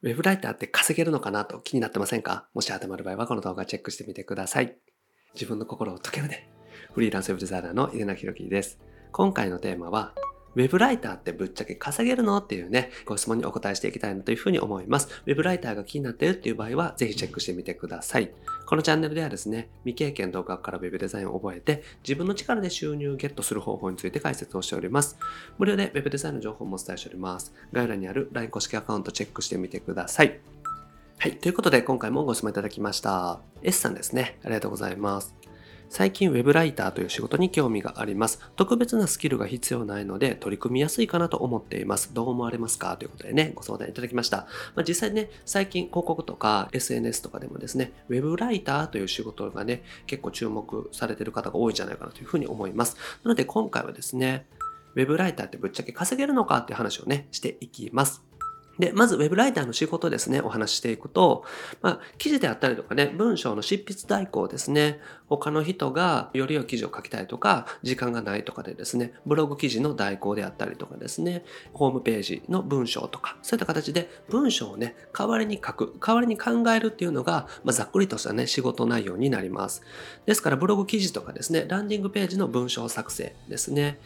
ウェブライターって稼げるのかなと気になってませんか？もし当てはまる場合はこの動画チェックしてみてください。自分の心を解けるね。フリーランスウェブデザイナーの井出名弘樹です。今回のテーマは、ウェブライターってぶっちゃけ稼げるの？っていうね、ご質問にお答えしていきたいなというふうに思います。ウェブライターが気になっているっていう場合は、ぜひチェックしてみてください。このチャンネルではですね、未経験動画からウェブデザインを覚えて、自分の力で収入をゲットする方法について解説をしております。無料でウェブデザインの情報もお伝えしております。概要欄にある LINE 公式アカウントチェックしてみてください。はい。ということで、今回もご質問いただきました。S さんですね。ありがとうございます。最近 Web ライターという仕事に興味があります。特別なスキルが必要ないので取り組みやすいかなと思っています。どう思われますかということでね、ご相談いただきました。まあ、実際ね、最近広告とか SNS とかでもですね、Web ライターという仕事がね、結構注目されている方が多いんじゃないかなというふうに思います。なので今回はですね、Web ライターってぶっちゃけ稼げるのかって話をね、していきます。で、まず Web ライターの仕事ですね、お話ししていくと、まあ、記事であったりとかね、文章の執筆代行ですね、他の人がより良い記事を書きたいとか、時間がないとかでですね、ブログ記事の代行であったりとかですね、ホームページの文章とか、そういった形で文章をね、代わりに書く、代わりに考えるっていうのが、まあ、ざっくりとしたね、仕事内容になります。ですから、ブログ記事とかですね、ランディングページの文章作成ですね、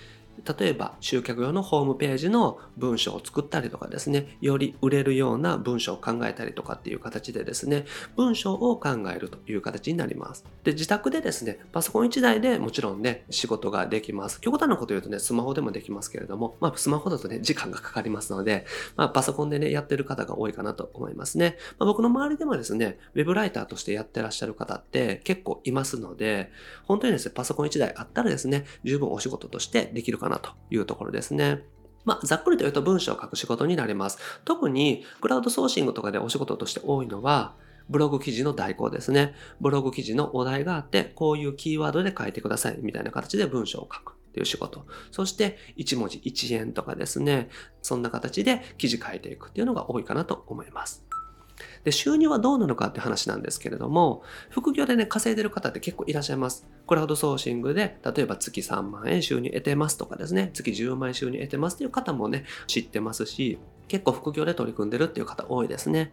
例えば集客用のホームページの文章を作ったりとかですね、より売れるような文章を考えたりとかっていう形でですね、文章を考えるという形になります。で、自宅でですね、パソコン1台でもちろんね、仕事ができます。極端なこと言うとね、スマホでもできますけれども、まあ、スマホだとね、時間がかかりますので、まあ、パソコンでね、やってる方が多いかなと思いますね。まあ、僕の周りでもですね、ウェブライターとしてやってらっしゃる方って結構いますので、本当にですね、パソコン1台あったらですね、十分お仕事としてできるかなというところですね。まあ、ざっくりと言うと文章を書く仕事になります。特にクラウドソーシングとかでお仕事として多いのは、ブログ記事の代行ですね。ブログ記事のお題があって、こういうキーワードで書いてくださいみたいな形で文章を書くっていう仕事。そして、1文字1円とかですね。そんな形で記事書いていくっていうのが多いかなと思います。で、収入はどうなのかって話なんですけれども、副業でね、稼いでる方って結構いらっしゃいます。クラウドソーシングで、例えば月3万円収入得てますとかですね、月10万円収入得てますっていう方もね、知ってますし、結構副業で取り組んでるっていう方多いですね。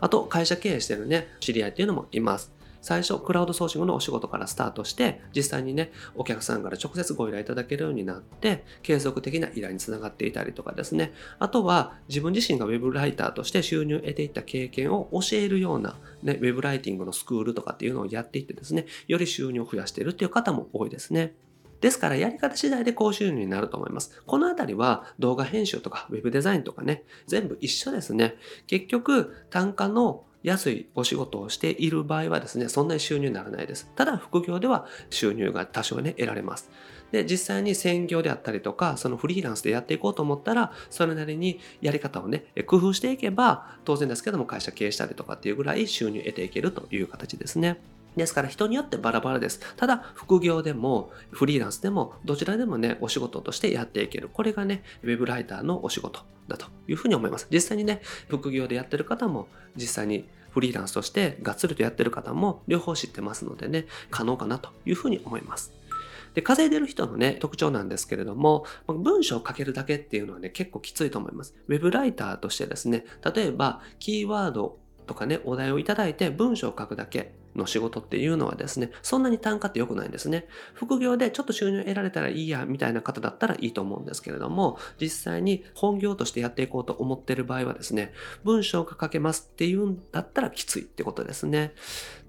あと、会社経営してるね、知り合いっていうのもいます。最初、クラウドソーシングのお仕事からスタートして、実際にね、お客さんから直接ご依頼いただけるようになって、継続的な依頼につながっていたりとかですね。あとは、自分自身が web ライターとして収入を得ていった経験を教えるような、ね、web ライティングのスクールとかっていうのをやっていってですね、より収入を増やしているっていう方も多いですね。ですからやり方次第で高収入になると思います。このあたりは動画編集とか web デザインとかね、全部一緒ですね。結局単価の安いお仕事をしている場合はですね、そんなに収入にならないです。ただ、副業では収入が多少ね、得られます。で、実際に専業であったりとか、そのフリーランスでやっていこうと思ったら、それなりにやり方をね、工夫していけば、当然ですけども会社経営したりとかっていうぐらい収入得ていけるという形ですね。ですから人によってバラバラです。ただ、副業でもフリーランスでもどちらでもね、お仕事としてやっていける。これがね、ウェブライターのお仕事だというふうに思います。実際にね、副業でやってる方も実際にフリーランスとしてがっつりとやってる方も両方知ってますのでね、可能かなというふうに思います。で、稼いでる人のね、特徴なんですけれども、文章を書けるだけっていうのはね、結構きついと思います。ウェブライターとしてですね、例えば、キーワードとかね、お題をいただいて文章を書くだけの仕事っていうのはですね、そんなに単価って良くないんですね。副業でちょっと収入得られたらいいや、みたいな方だったらいいと思うんですけれども、実際に本業としてやっていこうと思ってる場合はですね、文章が書けますっていうんだったらきついってことですね。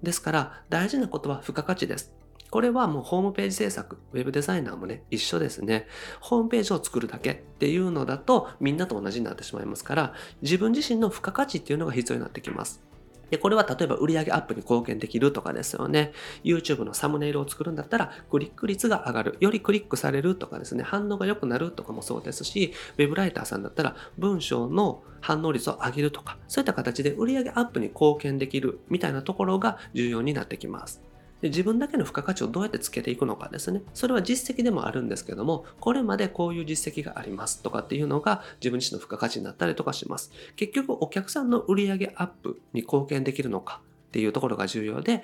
ですから、大事なことは付加価値です。これはもうホームページ制作、ウェブデザイナーもね、一緒ですね。ホームページを作るだけっていうのだとみんなと同じになってしまいますから、自分自身の付加価値っていうのが必要になってきます。で、これは例えば売上アップに貢献できるとかですよね。YouTube のサムネイルを作るんだったら、クリック率が上がる。よりクリックされるとかですね、反応が良くなるとかもそうですし、Web ライターさんだったら、文章の反応率を上げるとか、そういった形で売上アップに貢献できるみたいなところが重要になってきます。で自分だけの付加価値をどうやってつけていくのかですね。それは実績でもあるんですけども、これまでこういう実績がありますとかっていうのが自分自身の付加価値になったりとかします。結局お客さんの売上アップに貢献できるのかっていうところが重要で、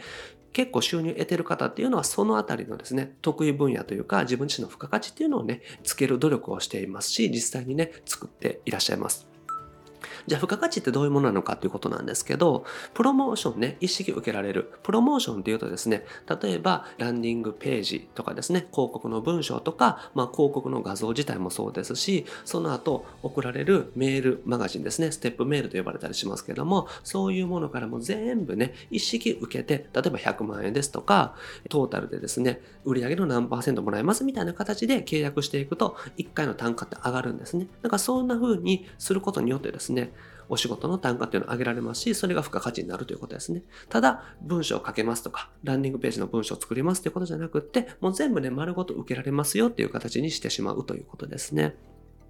結構収入得てる方っていうのはそのあたりのですね、得意分野というか自分自身の付加価値っていうのをね、つける努力をしていますし、実際にね、作っていらっしゃいます。じゃあ付加価値ってどういうものなのかということなんですけど、プロモーションね、一式受けられる。プロモーションっていうとですね、例えばランディングページとかですね、広告の文章とか、まあ、広告の画像自体もそうですし、その後送られるメールマガジンですね、ステップメールと呼ばれたりしますけども、そういうものからも全部ね、一式受けて、例えば100万円ですとか、トータルでですね、売上の何パーセントもらえますみたいな形で契約していくと、1回の単価って上がるんですね。だからそんな風にすることによってですね、お仕事の単価っていうのを上げられますし、それが付加価値になるということですね。ただ、文章を書けますとか、ランディングページの文章を作りますということじゃなくって、もう全部ね、丸ごと受けられますよっていう形にしてしまうということですね。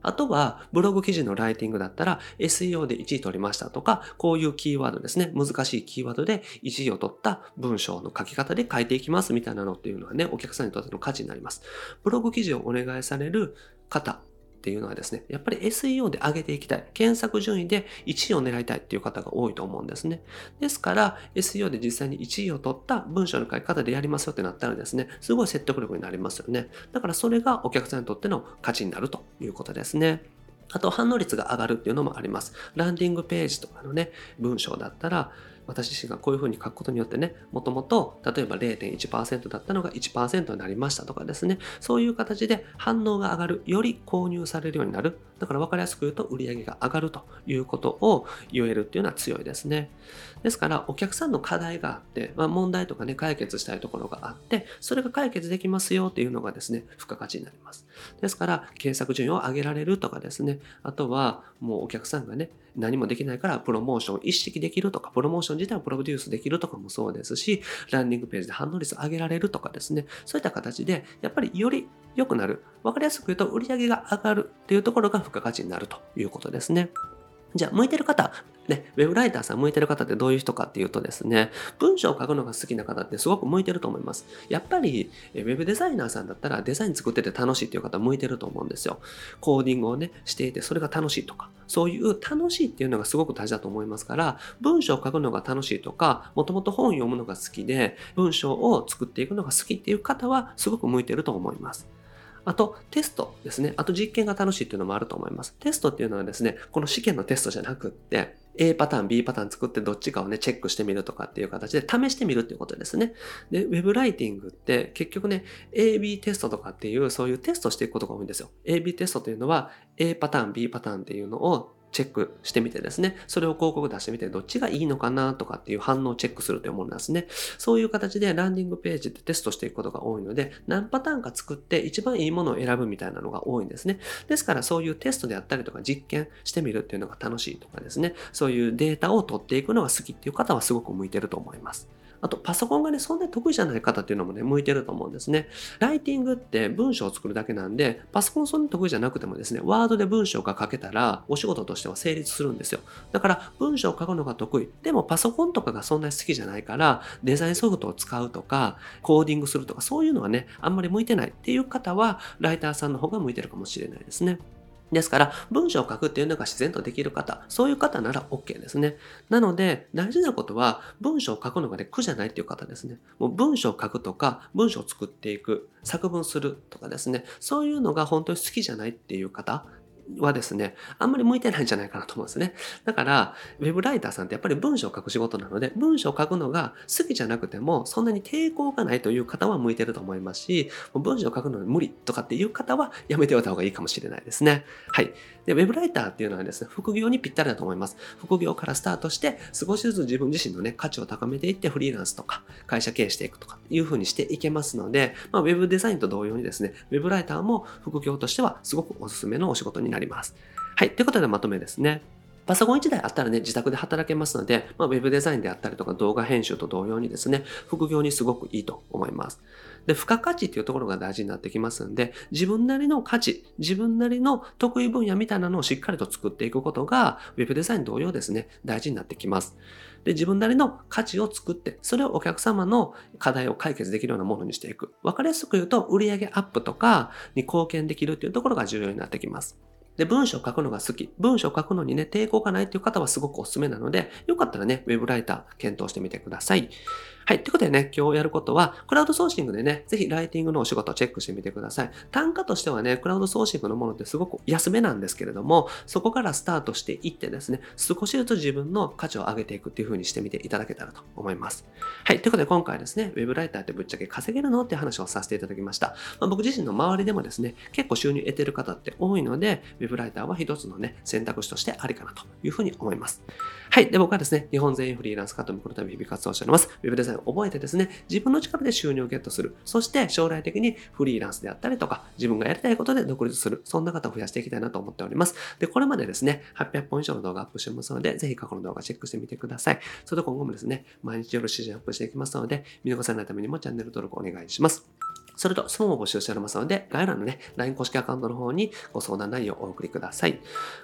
あとは、ブログ記事のライティングだったら、SEO で1位取りましたとか、こういうキーワードですね。難しいキーワードで1位を取った文章の書き方で書いていきますみたいなのっていうのはね、お客さんにとっての価値になります。ブログ記事をお願いされる方っていうのはですね、やっぱり SEO で上げていきたい。検索順位で1位を狙いたいっていう方が多いと思うんですね。ですから、SEO で実際に1位を取った文章の書き方でやりますよってなったらですね、すごい説得力になりますよね。だからそれがお客さんにとっての価値になるということですね。あと反応率が上がるっていうのもあります。ランディングページとかのね、文章だったら、私自身がこういうふうに書くことによってね、もともと例えば0.1%だったのが1%になりましたとかですね、そういう形で反応が上がる、より購入されるようになる。だから分かりやすく言うと売り上げが上がるということを言えるっていうのは強いですね。ですからお客さんの課題があって、まあ、問題とかね、解決したいところがあって、それが解決できますよっていうのがですね、付加価値になります。ですから、検索順位を上げられるとかですね、あとはもうお客さんがね、何もできないからプロモーション一式できるとか、プロモーション自体をプロデュースできるとかもそうですし、ランディングページで反応率上げられるとかですね、そういった形で、やっぱりより良くなる。わかりやすく言うと、売り上げが上がるっていうところが付加価値になるということですね。じゃあ、向いてる方、ね、ウェブライターさん向いてる方ってどういう人かっていうとですね、文章を書くのが好きな方ってすごく向いてると思います。やっぱり、ウェブデザイナーさんだったらデザイン作ってて楽しいっていう方向いてると思うんですよ。コーディングをね、していてそれが楽しいとか、そういう楽しいっていうのがすごく大事だと思いますから、文章を書くのが楽しいとか、もともと本を読むのが好きで、文章を作っていくのが好きっていう方はすごく向いてると思います。あと、テストですね。あと実験が楽しいっていうのもあると思います。テストっていうのはですね、この試験のテストじゃなくって、A パターン、B パターン作ってどっちかをね、チェックしてみるとかっていう形で試してみるっていうことですね。で、ウェブライティングって結局ね、AB テストとかっていうそういうテストしていくことが多いんですよ。AB テストというのは A パターン、B パターンっていうのをチェックしてみてですね、それを広告出してみて、どっちがいいのかなとかっていう反応をチェックするというものなんですね。そういう形でランディングページってテストしていくことが多いので、何パターンか作って一番いいものを選ぶみたいなのが多いんですね。ですからそういうテストであったりとか実験してみるっていうのが楽しいとかですね、そういうデータを取っていくのが好きっていう方はすごく向いてると思います。あと、パソコンがね、そんなに得意じゃない方っていうのもね、向いてると思うんですね。ライティングって文章を作るだけなんで、パソコンそんなに得意じゃなくてもですね、ワードで文章が書けたら、お仕事としては成立するんですよ。だから、文章を書くのが得意。でも、パソコンとかがそんなに好きじゃないから、デザインソフトを使うとか、コーディングするとか、そういうのはね、あんまり向いてないっていう方は、ライターさんの方が向いてるかもしれないですね。ですから、文章を書くっていうのが自然とできる方、そういう方なら OK ですね。なので、大事なことは、文章を書くのがね、苦じゃないっていう方ですね。もう文章を書くとか、文章を作っていく、作文するとかですね、そういうのが本当に好きじゃないっていう方、はですね、あんまり向いてないんじゃないかなと思うんですね。だから、ウェブライターさんってやっぱり文章を書く仕事なので、文章を書くのが好きじゃなくても、そんなに抵抗がないという方は向いてると思いますし、文章を書くのに無理とかっていう方はやめておいた方がいいかもしれないですね。はい。で、ウェブライターっていうのはですね、副業にぴったりだと思います。副業からスタートして、少しずつ自分自身のね、価値を高めていって、フリーランスとか、会社経営していくとか、いう風にしていけますので、まあ、ウェブデザインと同様にですね、ウェブライターも副業としてはすごくおすすめのお仕事になります。なりますはい。ということでまとめですね。パソコン1台あったらね、自宅で働けますので、まあ、ウェブデザインであったりとか動画編集と同様にですね、副業にすごくいいと思います。で、付加価値っていうところが大事になってきますんで、自分なりの価値、自分なりの得意分野みたいなのをしっかりと作っていくことが、ウェブデザイン同様ですね、大事になってきます。で、自分なりの価値を作って、それをお客様の課題を解決できるようなものにしていく。わかりやすく言うと、売上アップとかに貢献できるっていうところが重要になってきます。で、文章を書くのが好き。文章を書くのにね、抵抗がないっていう方はすごくおすすめなので、よかったらね、ウェブライター検討してみてください。はい。ということでね、今日やることは、クラウドソーシングでね、ぜひライティングのお仕事をチェックしてみてください。単価としてはね、クラウドソーシングのものってすごく安めなんですけれども、そこからスタートしていってですね、少しずつ自分の価値を上げていくっていう風にしてみていただけたらと思います。はい。ということで今回ですね、ウェブライターってぶっちゃけ稼げるのって話をさせていただきました。まあ、僕自身の周りでもですね、結構収入得てる方って多いので、ウェブライターは一つのね、選択肢としてありかなというふうに思います。はい。で、僕はですね、日本全員フリーランス化とこのため日々活動しております。ウェブデザインを覚えてですね、自分の力で収入をゲットする。そして将来的にフリーランスであったりとか、自分がやりたいことで独立する。そんな方を増やしていきたいなと思っております。で、これまでですね、800本以上の動画アップしてますので、ぜひ過去の動画チェックしてみてください。それと今後もですね、毎日夜指示アップしていきますので、見逃さないためにもチャンネル登録お願いします。それと、質問を募集しておりますので、概要欄のね、LINE 公式アカウントの方にご相談内容をお送りください。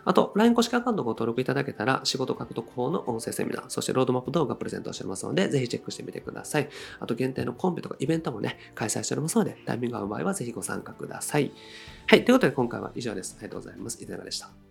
あと、LINE 公式アカウントご登録いただけたら、仕事獲得法の音声セミナー、そしてロードマップ動画プレゼントしておりますので、ぜひチェックしてみてください。あと、限定のコンペとかイベントもね、開催しておりますので、タイミングが合う場合はぜひご参加ください。はい、ということで今回は以上です。ありがとうございます。いかがでした？